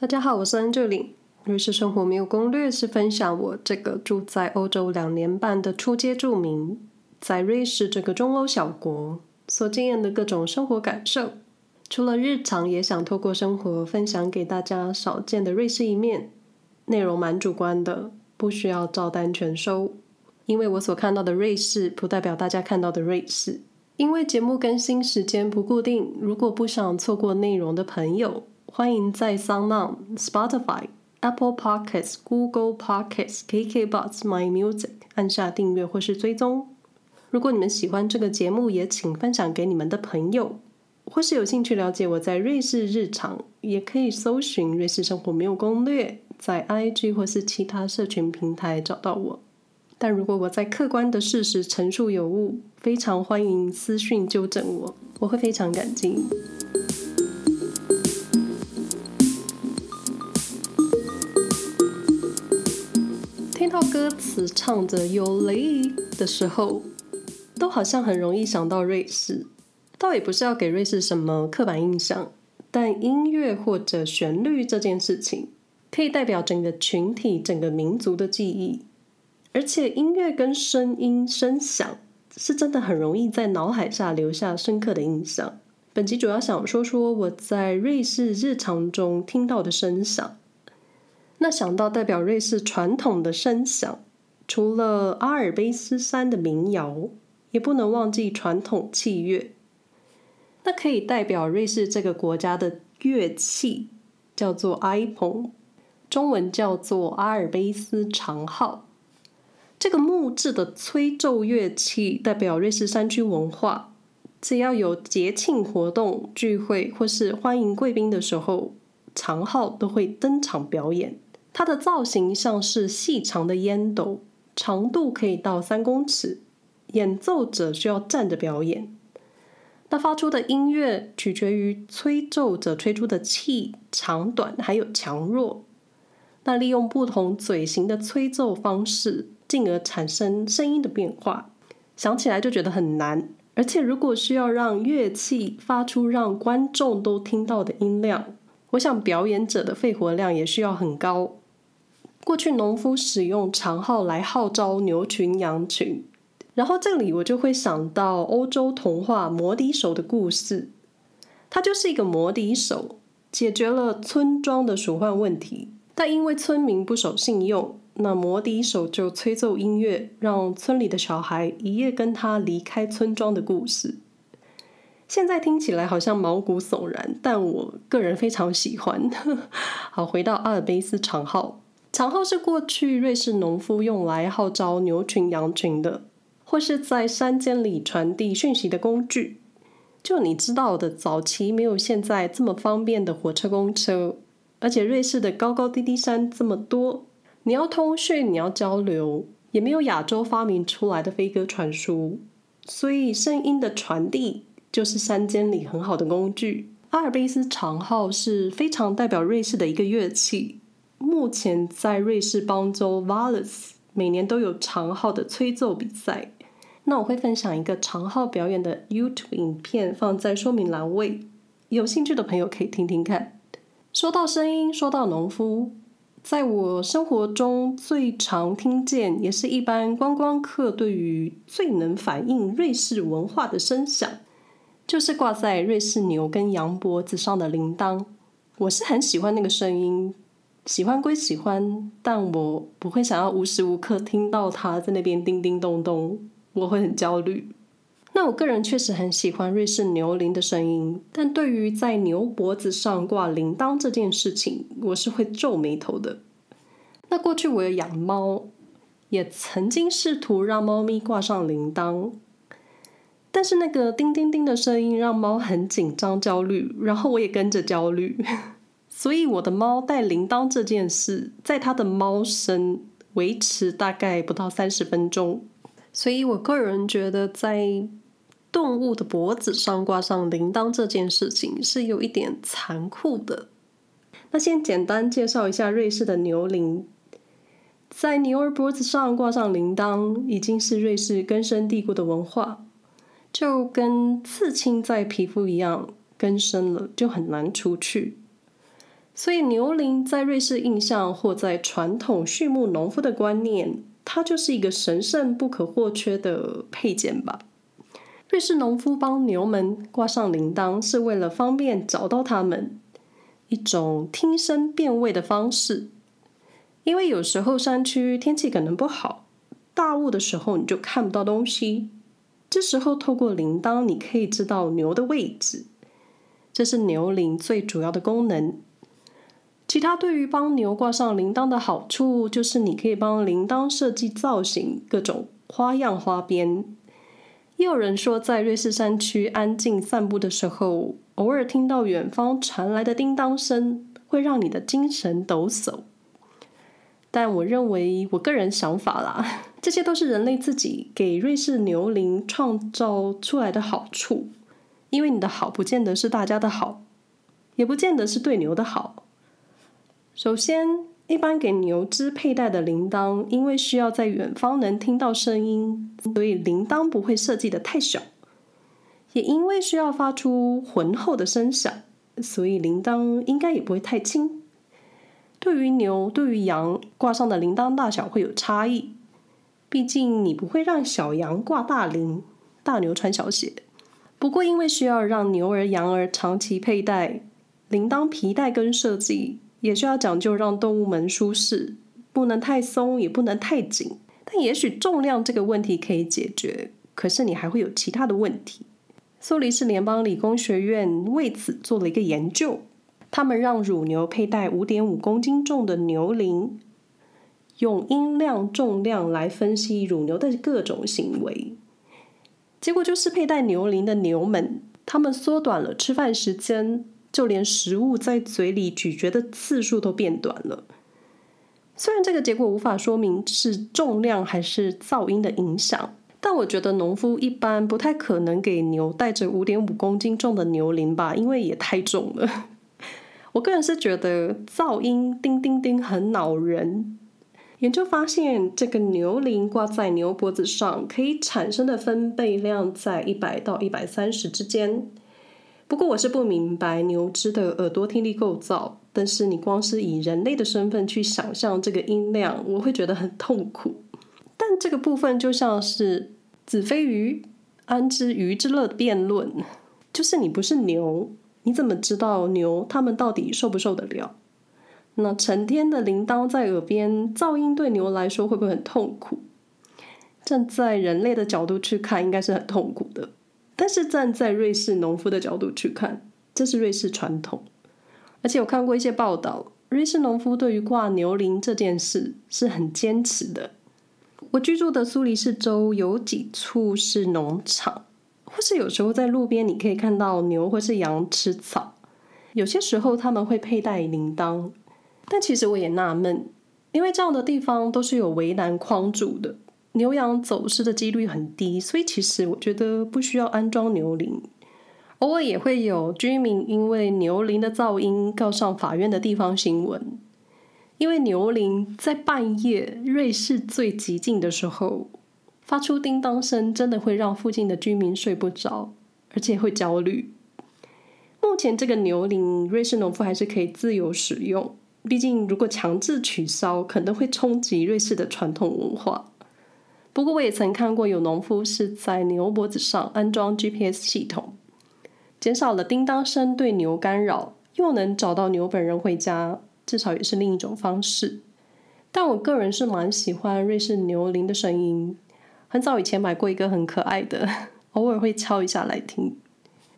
大家好，我是 Angeline。瑞士生活没有攻略是分享我这个住在欧洲两年半的初阶住民，在瑞士这个中欧小国所经验的各种生活感受。除了日常，也想透过生活分享给大家少见的瑞士一面。内容蛮主观的，不需要照单全收。因为我所看到的瑞士，不代表大家看到的瑞士。因为节目更新时间不固定，如果不想错过内容的朋友，欢迎在 s o u n d o、Spotify、Apple Podcasts、Google Podcasts、KKBox、My Music 按下订阅或是追踪。如果你们喜欢这个节目，也请分享给你们的朋友，或是有兴趣了解我在瑞士日常，也可以搜寻“瑞士生活没有攻略”，在 IG 或是其他社群平台找到我。但如果我在客观的事实陈述有误，非常欢迎私讯纠正我，我会非常感激。听到歌词唱着 “youly” 的时候，都好像很容易想到瑞士。倒也不是要给瑞士什么刻板印象，但音乐或者旋律这件事情，可以代表整个群体、整个民族的记忆。而且音乐跟声音、声响，是真的很容易在脑海下留下深刻的印象。本集主要想说说我在瑞士日常中听到的声响。那想到代表瑞士传统的声响，除了阿尔卑斯山的民谣，也不能忘记传统器乐。那可以代表瑞士这个国家的乐器叫做埃蓬，中文叫做阿尔卑斯长号。这个木质的吹奏乐器代表瑞士山区文化，只要有节庆活动、聚会或是欢迎贵宾的时候，长号都会登场表演。它的造型像是细长的烟斗，长度可以到三公尺。演奏者需要站着表演。那发出的音乐取决于吹奏者吹出的气长短，还有强弱。那利用不同嘴型的吹奏方式，进而产生声音的变化。想起来就觉得很难。而且如果需要让乐器发出让观众都听到的音量，我想表演者的肺活量也需要很高。过去农夫使用长号来号召牛群羊群，然后这里我就会想到欧洲童话《魔笛手》的故事，他就是一个魔笛手，解决了村庄的鼠患问题。但因为村民不守信用，那魔笛手就吹奏音乐，让村里的小孩一夜跟他离开村庄的故事。现在听起来好像毛骨悚然，但我个人非常喜欢。好，回到阿尔卑斯长号。长号是过去瑞士农夫用来号召牛群羊群的，或是在山间里传递讯息的工具。就你知道的，早期没有现在这么方便的火车、公车，而且瑞士的高高低低山这么多，你要通讯，你要交流，也没有亚洲发明出来的飞鸽传书，所以声音的传递就是山间里很好的工具。阿尔卑斯长号是非常代表瑞士的一个乐器。目前在瑞士邦州 Valais 每年都有长号的吹奏比赛。那我会分享一个长号表演的 YouTube 影片，放在说明栏位，有兴趣的朋友可以听听看。说到声音，说到农夫，在我生活中最常听见，也是一般观光客对于最能反映瑞士文化的声响，就是挂在瑞士牛跟羊脖子上的铃铛。我是很喜欢那个声音。喜欢归喜欢，但我不会想要无时无刻听到它在那边叮叮咚咚，我会很焦虑。那我个人确实很喜欢瑞士牛铃的声音，但对于在牛脖子上挂铃铛这件事情，我是会皱眉头的。那过去我有养猫，也曾经试图让猫咪挂上铃铛，但是那个叮叮叮的声音让猫很紧张焦虑，然后我也跟着焦虑。所以我的猫戴铃铛这件事，在它的猫身维持大概不到三十分钟。所以我个人觉得，在动物的脖子上挂上铃铛这件事情是有一点残酷的。那先简单介绍一下瑞士的牛铃，在牛儿脖子上挂上铃铛，已经是瑞士根深蒂固的文化，就跟刺青在皮肤一样，根深了就很难除去。所以牛铃在瑞士印象或在传统畜牧农夫的观念，它就是一个神圣不可或缺的配件吧。瑞士农夫帮牛们挂上铃铛，是为了方便找到它们，一种听声辨位的方式。因为有时候山区天气可能不好，大雾的时候你就看不到东西，这时候透过铃铛，你可以知道牛的位置。这是牛铃最主要的功能。其他对于帮牛挂上铃铛的好处，就是你可以帮铃铛设计造型，各种花样花边。也有人说，在瑞士山区安静散步的时候，偶尔听到远方传来的叮当声，会让你的精神抖擞。但我认为，我个人想法啦，这些都是人类自己给瑞士牛铃创造出来的好处。因为你的好，不见得是大家的好，也不见得是对牛的好。首先，一般给牛只佩戴的铃铛，因为需要在远方能听到声音，所以铃铛不会设计得太小；也因为需要发出浑厚的声响，所以铃铛应该也不会太轻。对于牛、对于羊挂上的铃铛大小会有差异，毕竟你不会让小羊挂大铃，大牛穿小鞋。不过，因为需要让牛儿、羊儿长期佩戴铃铛，皮带跟设计。也需要讲究让动物们舒适，不能太松，也不能太紧。但也许重量这个问题可以解决，可是你还会有其他的问题。苏黎世联邦理工学院为此做了一个研究，他们让乳牛佩戴五点五公斤重的牛铃，用音量、重量来分析乳牛的各种行为。结果就是佩戴牛铃的牛们，他们缩短了吃饭时间。就连食物在嘴里咀嚼的次数都变短了。虽然这个结果无法说明是重量还是噪音的影响，但我觉得农夫一般不太可能给牛戴着五点五公斤重的牛铃吧，因为也太重了。我个人是觉得噪音叮叮叮很恼人。研究发现，这个牛铃挂在牛脖子上可以产生的分贝量在一百到一百三十之间。不过我是不明白牛只的耳朵听力构造，但是你光是以人类的身份去想象这个音量，我会觉得很痛苦。但这个部分就像是子非鱼，安知鱼之乐的辩论，就是你不是牛，你怎么知道牛他们到底受不受得了？那成天的铃铛在耳边，噪音对牛来说会不会很痛苦？站在人类的角度去看，应该是很痛苦的。但是站在瑞士农夫的角度去看，这是瑞士传统。而且我看过一些报道，瑞士农夫对于挂牛铃这件事是很坚持的。我居住的苏黎世州有几处是农场，或是有时候在路边你可以看到牛或是羊吃草。有些时候他们会佩戴铃铛，但其实我也纳闷，因为这样的地方都是有围栏框住的。牛羊走失的几率很低，所以其实我觉得不需要安装牛铃。偶尔也会有居民因为牛铃的噪音告上法院的地方新闻，因为牛铃在半夜瑞士最寂静的时候发出叮当声，真的会让附近的居民睡不着，而且会焦虑。目前这个牛铃，瑞士农夫还是可以自由使用，毕竟如果强制取消，可能会冲击瑞士的传统文化。不过我也曾看过有农夫是在牛脖子上安装 GPS 系统，减少了叮当声对牛干扰，又能找到牛本人回家，至少也是另一种方式。但我个人是蛮喜欢瑞士牛铃的声音，很早以前买过一个很可爱的，偶尔会敲一下来听。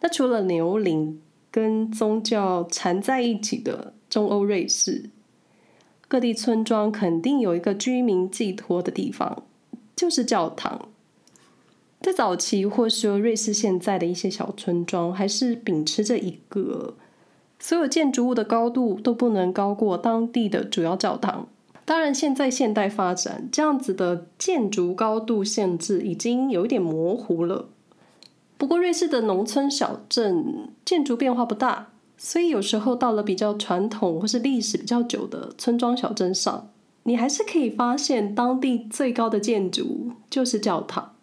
那除了牛铃跟宗教缠在一起的中欧瑞士，各地村庄肯定有一个居民寄托的地方。就是教堂，在早期或是说瑞士现在的一些小村庄，还是秉持着一个所有建筑物的高度都不能高过当地的主要教堂。当然，现在现代发展，这样子的建筑高度限制已经有一点模糊了。不过，瑞士的农村小镇建筑变化不大，所以有时候到了比较传统或是历史比较久的村庄小镇上。你还是可以发现，当地最高的建筑就是教堂。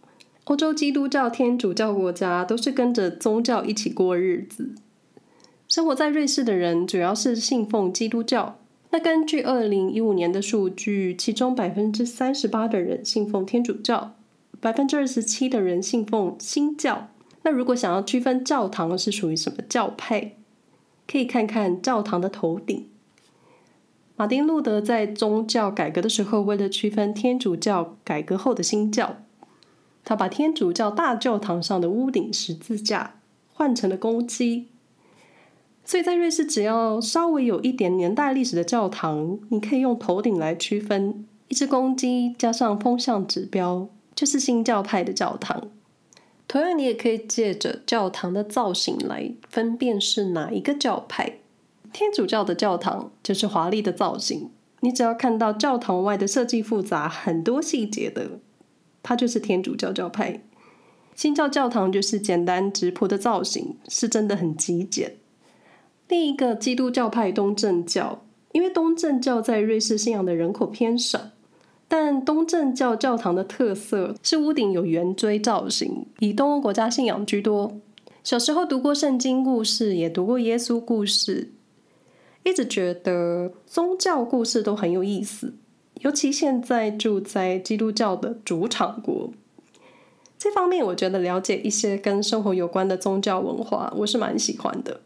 欧洲基督教、天主教国家都是跟着宗教一起过日子，生活在瑞士的人主要是信奉基督教。那根据二零一五年的数据，其中百分之三十八的人信奉天主教，百分之二十七的人信奉新教。那如果想要区分教堂是属于什么教派，可以看看教堂的头顶。马丁路德在宗教改革的时候，为了区分天主教改革后的新教，他把天主教大教堂上的屋顶十字架换成了公鸡。所以在瑞士，只要稍微有一点年代历史的教堂，你可以用头顶来区分。一只公鸡加上风向指标，就是新教派的教堂。同样，你也可以借着教堂的造型来分辨是哪一个教派。天主教的教堂就是华丽的造型，你只要看到教堂外的设计复杂、很多细节的，它就是天主教教派。新教教堂就是简单质朴的造型，是真的很极简。另一个基督教派东正教，因为东正教在瑞士信仰的人口偏少，但东正教教堂的特色是屋顶有圆锥造型，以东欧国家信仰居多。小时候读过圣经故事，也读过耶稣故事，一直觉得宗教故事都很有意思，尤其现在住在基督教的主场国，这方面我觉得了解一些跟生活有关的宗教文化，我是蛮喜欢的。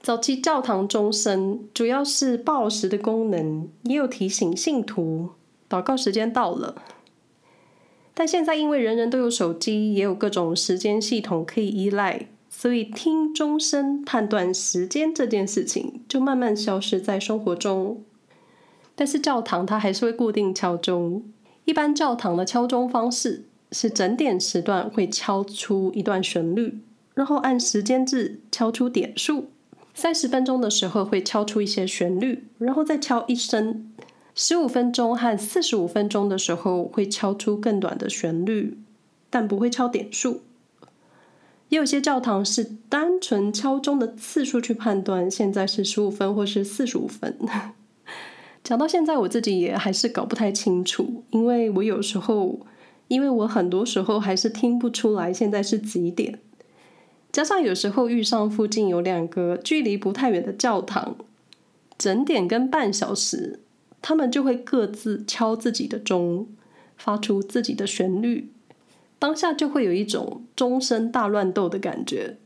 早期教堂钟声主要是报时的功能，也有提醒信徒祷告时间到了。但现在因为人人都有手机，也有各种时间系统可以依赖，所以听钟声判断时间这件事情就慢慢消失在生活中。但是教堂它还是会固定敲钟，一般教堂的敲钟方式是整点时段会敲出一段旋律，然后按时间制敲出点数。三十分钟的时候会敲出一些旋律，然后再敲一声；十五分钟和四十五分钟的时候会敲出更短的旋律，但不会敲点数。也有些教堂是单纯敲钟的次数去判断，现在是十五分或是四十五分。讲到现在，我自己也还是搞不太清楚，因为我有时候，因为我很多时候还是听不出来现在是几点。加上有时候遇上附近有两个距离不太远的教堂，整点跟半小时，他们就会各自敲自己的钟，发出自己的旋律，当下就会有一种钟声大乱斗的感觉。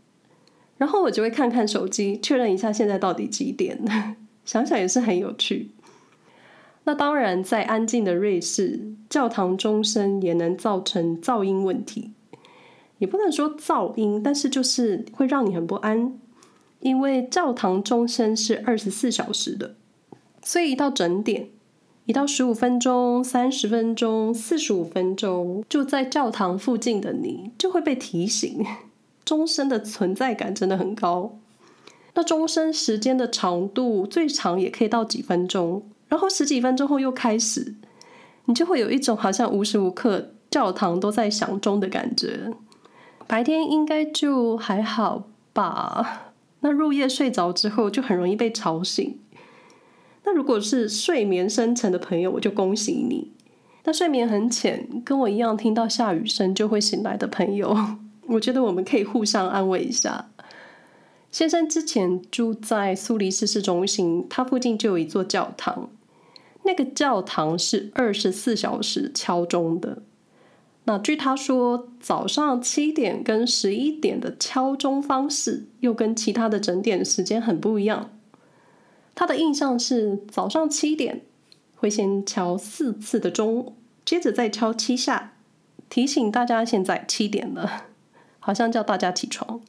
然后我就会看看手机，确认一下现在到底几点，想想也是很有趣。那当然，在安静的瑞士，教堂钟声也能造成噪音问题。也不能说噪音，但是就是会让你很不安，因为教堂钟声是二十四小时的，所以一到整点，一到十五分钟、三十分钟、四十五分钟，就在教堂附近的你就会被提醒，钟声的存在感真的很高。那钟声时间的长度最长也可以到几分钟，然后十几分钟后又开始，你就会有一种好像无时无刻教堂都在响钟的感觉。白天应该就还好吧。那入夜睡着之后，就很容易被吵醒。那如果是睡眠深沉的朋友，我就恭喜你。那睡眠很浅，跟我一样听到下雨声就会醒来的朋友，我觉得我们可以互相安慰一下。先生之前住在苏黎世市中心，他附近就有一座教堂，那个教堂是二十四小时敲钟的。那据他说，早上七点跟十一点的敲钟方式又跟其他的整点时间很不一样。他的印象是早上七点会先敲四次的钟，接着再敲七下，提醒大家现在七点了，好像叫大家起床。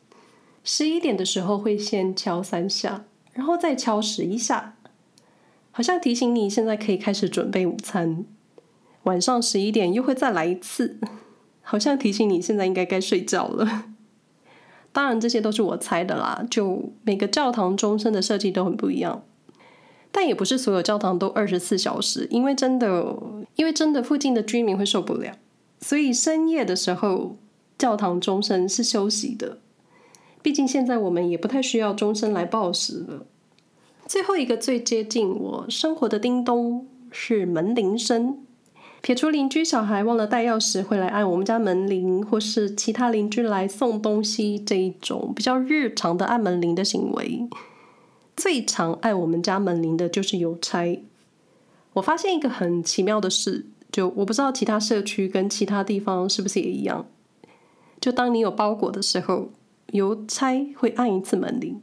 十一点的时候会先敲三下，然后再敲十一下，好像提醒你现在可以开始准备午餐。晚上十一点又会再来一次，好像提醒你现在应该该睡觉了。当然这些都是我猜的啦，就每个教堂钟声的设计都很不一样，但也不是所有教堂都二十四小时，因为真的，因为真的附近的居民会受不了，所以深夜的时候教堂钟声是休息的。毕竟现在我们也不太需要钟声来报时了。最后一个最接近我生活的叮咚是门铃声。撇除邻居小孩忘了带钥匙会来按我们家门铃，或是其他邻居来送东西这一种比较日常的按门铃的行为，最常按我们家门铃的就是邮差。我发现一个很奇妙的事，就我不知道其他社区跟其他地方是不是也一样。就当你有包裹的时候，邮差会按一次门铃，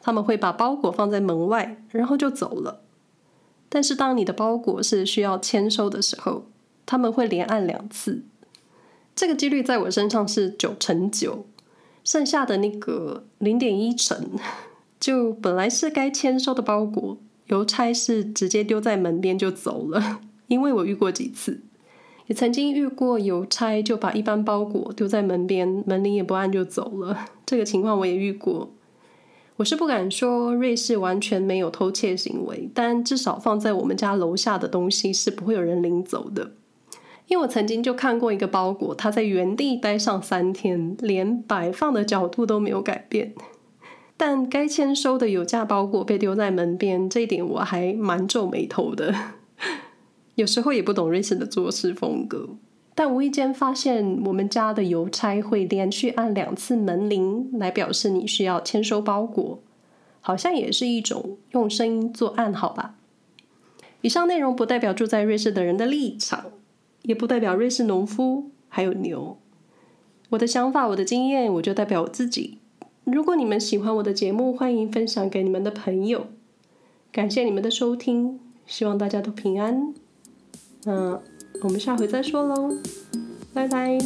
他们会把包裹放在门外，然后就走了。但是当你的包裹是需要签收的时候，他们会连按两次。这个几率在我身上是九成九，剩下的那个零点一成，就本来是该签收的包裹，邮差是直接丢在门边就走了。因为我遇过几次，也曾经遇过邮差就把一般包裹丢在门边，门铃也不按就走了。这个情况我也遇过。我是不敢说瑞士完全没有偷窃行为，但至少放在我们家楼下的东西是不会有人领走的。因为我曾经就看过一个包裹，它在原地待上三天，连摆放的角度都没有改变。但该签收的有价包裹被丢在门边，这一点我还蛮皱眉头的。有时候也不懂瑞士的做事风格。但无意间发现，我们家的邮差会连续按两次门铃，来表示你需要签收包裹，好像也是一种用声音做暗号吧。以上内容不代表住在瑞士的人的立场，也不代表瑞士农夫还有牛。我的想法，我的经验，我就代表我自己。如果你们喜欢我的节目，欢迎分享给你们的朋友。感谢你们的收听，希望大家都平安。嗯。我们下回再说喽，拜拜。